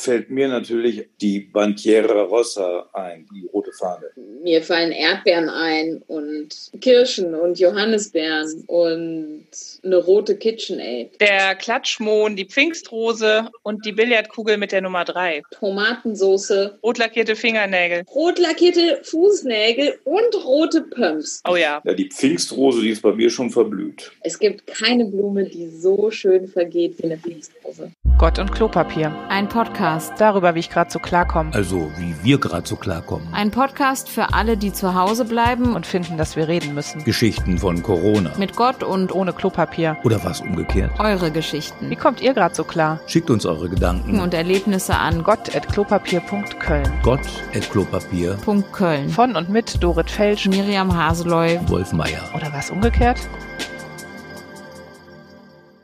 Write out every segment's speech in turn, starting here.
fällt mir natürlich die Bandiera Rossa ein, die rote Fahne. Mir fallen Erdbeeren ein und Kirschen und Johannisbeeren und eine rote KitchenAid. Der Klatschmohn, die Pfingstrose und die Billardkugel mit der Nummer 3. Tomatensoße. Rot lackierte Fingernägel. Rot lackierte Fußnägel und rote Pumps. Oh ja. Ja, die Pfingstrose, die ist bei mir schon verblüht. Es gibt keine Blume, die so schön vergeht wie eine Pfingstrose. Gott und Klopapier. Ein Podcast. Darüber, wie ich gerade so klarkomme. Also, wie wir gerade so klarkommen. Ein Podcast für alle, die zu Hause bleiben Und finden, dass wir reden müssen. Geschichten von Corona. mit Gott und Ohne Klopapier. Oder was umgekehrt. eure Wie Geschichten kommt ihr gerade so klar? Schickt uns eure Gedanken. und Erlebnisse an Gott.klopapier.köln. Gott at Klopapier. Punkt Köln. Von und mit Dorit Felsch. Miriam Haseloy. Wolf Meier. Oder was umgekehrt?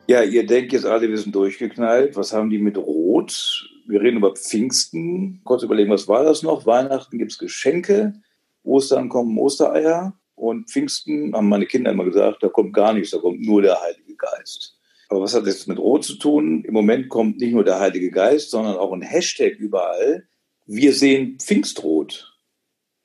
Ja, ihr denkt jetzt alle, wir sind durchgeknallt. Was haben die mit Rot? Wir reden über Pfingsten. Kurz überlegen, was war das noch? Weihnachten gibt es Geschenke. Ostern kommen Ostereier. Und Pfingsten haben meine Kinder immer gesagt, da kommt gar nichts, da kommt nur der Heilige Geist. Aber was hat das mit Rot zu tun? Im Moment kommt nicht nur der Heilige Geist, sondern auch ein Hashtag überall. Wir sehen Pfingstrot,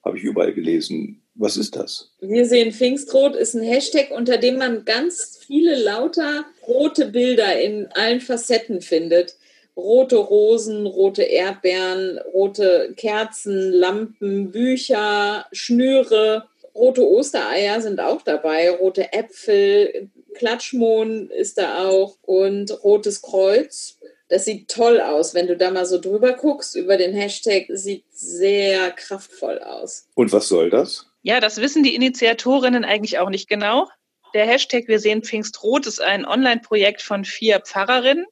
habe ich überall gelesen. Was ist das? Wir sehen Pfingstrot ist ein Hashtag, unter dem man ganz viele lauter rote Bilder in allen Facetten findet. Rote Rosen, rote Erdbeeren, rote Kerzen, Lampen, Bücher, Schnüre. Rote Ostereier sind auch dabei, rote Äpfel, Klatschmohn ist da auch und rotes Kreuz. Das sieht toll aus, wenn du da mal so drüber guckst über den Hashtag, sieht sehr kraftvoll aus. Und was soll das? Ja, das wissen die Initiatorinnen eigentlich auch nicht genau. Der Hashtag Wir sehen Pfingstrot ist ein Online-Projekt von vier Pfarrerinnen.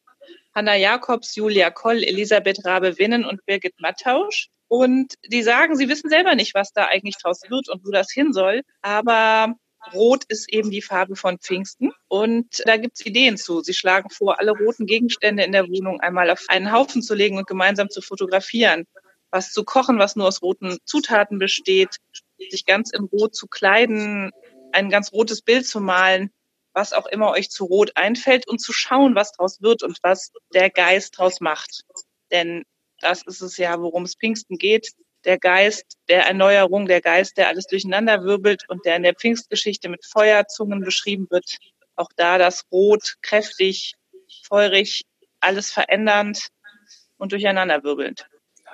Hanna Jakobs, Julia Koll, Elisabeth Rabe-Winnen und Birgit Mattausch. Und die sagen, sie wissen selber nicht, was da eigentlich draus wird und wo das hin soll. Aber Rot ist eben die Farbe von Pfingsten. Und da gibt's Ideen zu. Sie schlagen vor, alle roten Gegenstände in der Wohnung einmal auf einen Haufen zu legen und gemeinsam zu fotografieren. Was zu kochen, was nur aus roten Zutaten besteht, sich ganz in Rot zu kleiden, ein ganz rotes Bild zu malen, was auch immer euch zu Rot einfällt und zu schauen, was draus wird und was der Geist draus macht. Denn das ist es ja, worum es Pfingsten geht. Der Geist der Erneuerung, der Geist, der alles durcheinander wirbelt und der in der Pfingstgeschichte mit Feuerzungen beschrieben wird. Auch da das Rot, kräftig, feurig, alles verändernd und durcheinander wirbelnd.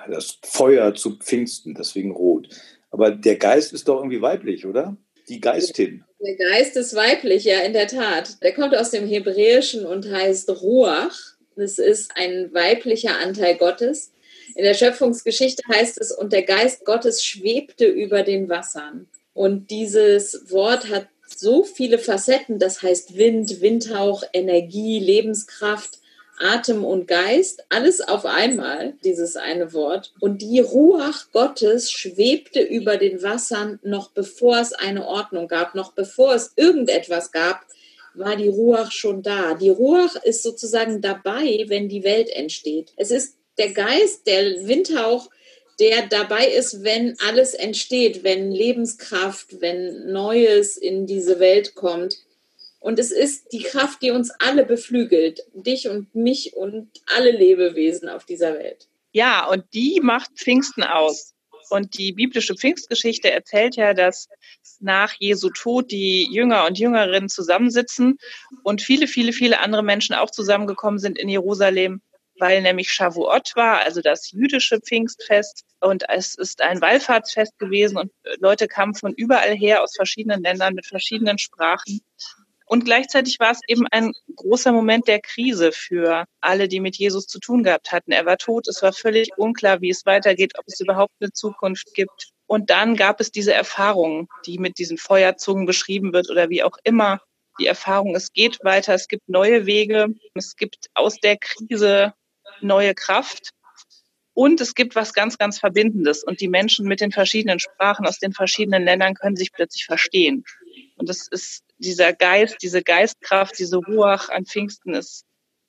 Das Feuer zu Pfingsten, deswegen rot. Aber der Geist ist doch irgendwie weiblich, oder? Die Geistin. Der Geist ist weiblich, ja, in der Tat. Der kommt aus dem Hebräischen und heißt Ruach. Das ist ein weiblicher Anteil Gottes. In der Schöpfungsgeschichte heißt es, und der Geist Gottes schwebte über den Wassern. Und dieses Wort hat so viele Facetten, das heißt Wind, Windhauch, Energie, Lebenskraft, Atem und Geist, alles auf einmal, dieses eine Wort. Und die Ruach Gottes schwebte über den Wassern, noch bevor es eine Ordnung gab, noch bevor es irgendetwas gab, war die Ruach schon da. Die Ruach ist sozusagen dabei, wenn die Welt entsteht. Es ist der Geist, der Windhauch, der dabei ist, wenn alles entsteht, wenn Lebenskraft, wenn Neues in diese Welt kommt. Und es ist die Kraft, die uns alle beflügelt, dich und mich und alle Lebewesen auf dieser Welt. Ja, und die macht Pfingsten aus. Und die biblische Pfingstgeschichte erzählt ja, dass nach Jesu Tod die Jünger und Jüngerinnen zusammensitzen und viele, viele, viele andere Menschen auch zusammengekommen sind in Jerusalem, weil nämlich Shavuot war, also das jüdische Pfingstfest. Und es ist ein Wallfahrtsfest gewesen und Leute kamen von überall her aus verschiedenen Ländern mit verschiedenen Sprachen. Und gleichzeitig war es eben ein großer Moment der Krise für alle, die mit Jesus zu tun gehabt hatten. Er war tot, es war völlig unklar, wie es weitergeht, ob es überhaupt eine Zukunft gibt. Und dann gab es diese Erfahrung, die mit diesen Feuerzungen beschrieben wird oder wie auch immer. Die Erfahrung, es geht weiter, es gibt neue Wege, es gibt aus der Krise neue Kraft. Und es gibt was ganz, ganz Verbindendes. Und die Menschen mit den verschiedenen Sprachen aus den verschiedenen Ländern können sich plötzlich verstehen. Und das ist dieser Geist, diese Geistkraft, diese Ruach an Pfingsten ist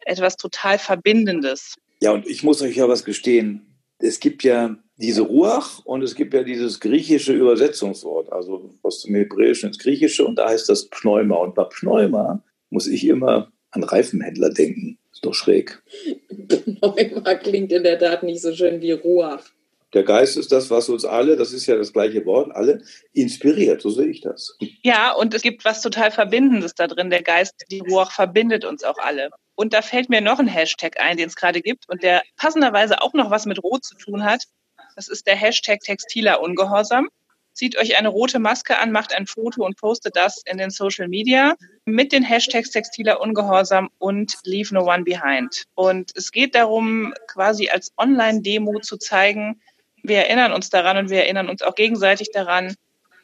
etwas total Verbindendes. Ja, und ich muss euch ja was gestehen. Es gibt ja diese Ruach und es gibt ja dieses griechische Übersetzungswort, also aus dem Hebräischen ins Griechische und da heißt das Pneuma. Und bei Pneuma muss ich immer an Reifenhändler denken. Ist doch schräg. Pneuma klingt in der Tat nicht so schön wie Ruach. Der Geist ist das, was uns alle, das ist ja das gleiche Wort, alle inspiriert. So sehe ich das. Ja, und es gibt was total Verbindendes da drin. Der Geist, die Ruach verbindet uns auch alle. Und da fällt mir noch ein Hashtag ein, den es gerade gibt und der passenderweise auch noch was mit Rot zu tun hat. Das ist der Hashtag textiler Ungehorsam. Zieht euch eine rote Maske an, macht ein Foto und postet das in den Social Media mit den Hashtags textiler Ungehorsam und Leave No One Behind. Und es geht darum, quasi als Online-Demo zu zeigen, wir erinnern uns daran und wir erinnern uns auch gegenseitig daran,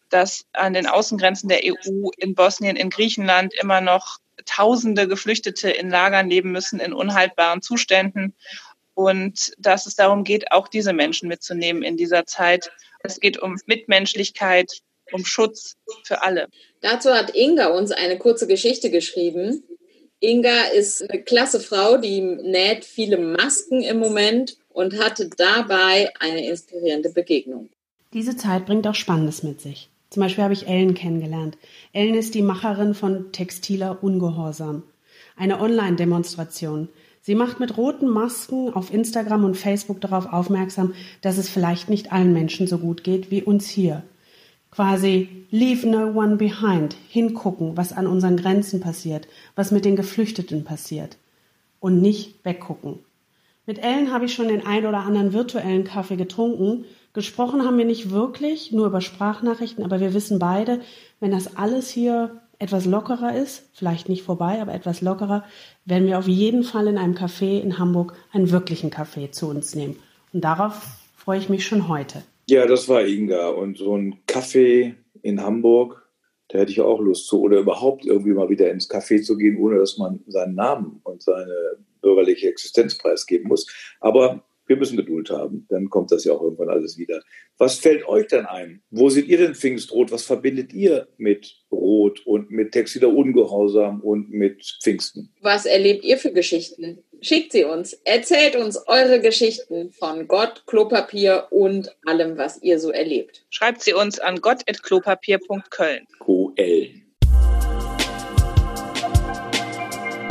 dass an den Außengrenzen der EU in Bosnien, in Griechenland immer noch Tausende Geflüchtete in Lagern leben müssen, in unhaltbaren Zuständen. Und dass es darum geht, auch diese Menschen mitzunehmen in dieser Zeit. Es geht um Mitmenschlichkeit, um Schutz für alle. Dazu hat Inga uns eine kurze Geschichte geschrieben. Inga ist eine klasse Frau, die näht viele Masken im Moment und hatte dabei eine inspirierende Begegnung. Diese Zeit bringt auch Spannendes mit sich. Zum Beispiel habe ich Ellen kennengelernt. Ellen ist die Macherin von Textiler Ungehorsam. Eine Online-Demonstration. Sie macht mit roten Masken auf Instagram und Facebook darauf aufmerksam, dass es vielleicht nicht allen Menschen so gut geht wie uns hier. Quasi leave no one behind, hingucken, was an unseren Grenzen passiert, was mit den Geflüchteten passiert. Und nicht weggucken. Mit Ellen habe ich schon den ein oder anderen virtuellen Kaffee getrunken Gesprochen haben wir nicht wirklich, nur über Sprachnachrichten, aber wir wissen beide, wenn das alles hier etwas lockerer ist, vielleicht nicht vorbei, aber etwas lockerer, werden wir auf jeden Fall in einem Café in Hamburg einen wirklichen Kaffee zu uns nehmen. Und darauf freue ich mich schon heute. Ja, das war Inga. Und so ein Kaffee in Hamburg, da hätte ich auch Lust zu. Oder überhaupt irgendwie mal wieder ins Café zu gehen, ohne dass man seinen Namen und seine bürgerliche Existenz preisgeben muss. Aber wir müssen Geduld haben, dann kommt das ja auch irgendwann alles wieder. Was fällt euch denn ein? Wo seht ihr denn Pfingstrot? Was verbindet ihr mit Rot und mit textiler Ungehorsam und mit Pfingsten? Was erlebt ihr für Geschichten? Schickt sie uns. Erzählt uns eure Geschichten von Gott, Klopapier und allem, was ihr so erlebt. Schreibt sie uns an gott.klopapier.köln. QL.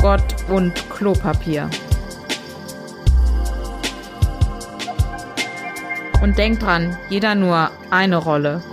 Gott und Klopapier. Und denkt dran, jeder nur eine Rolle.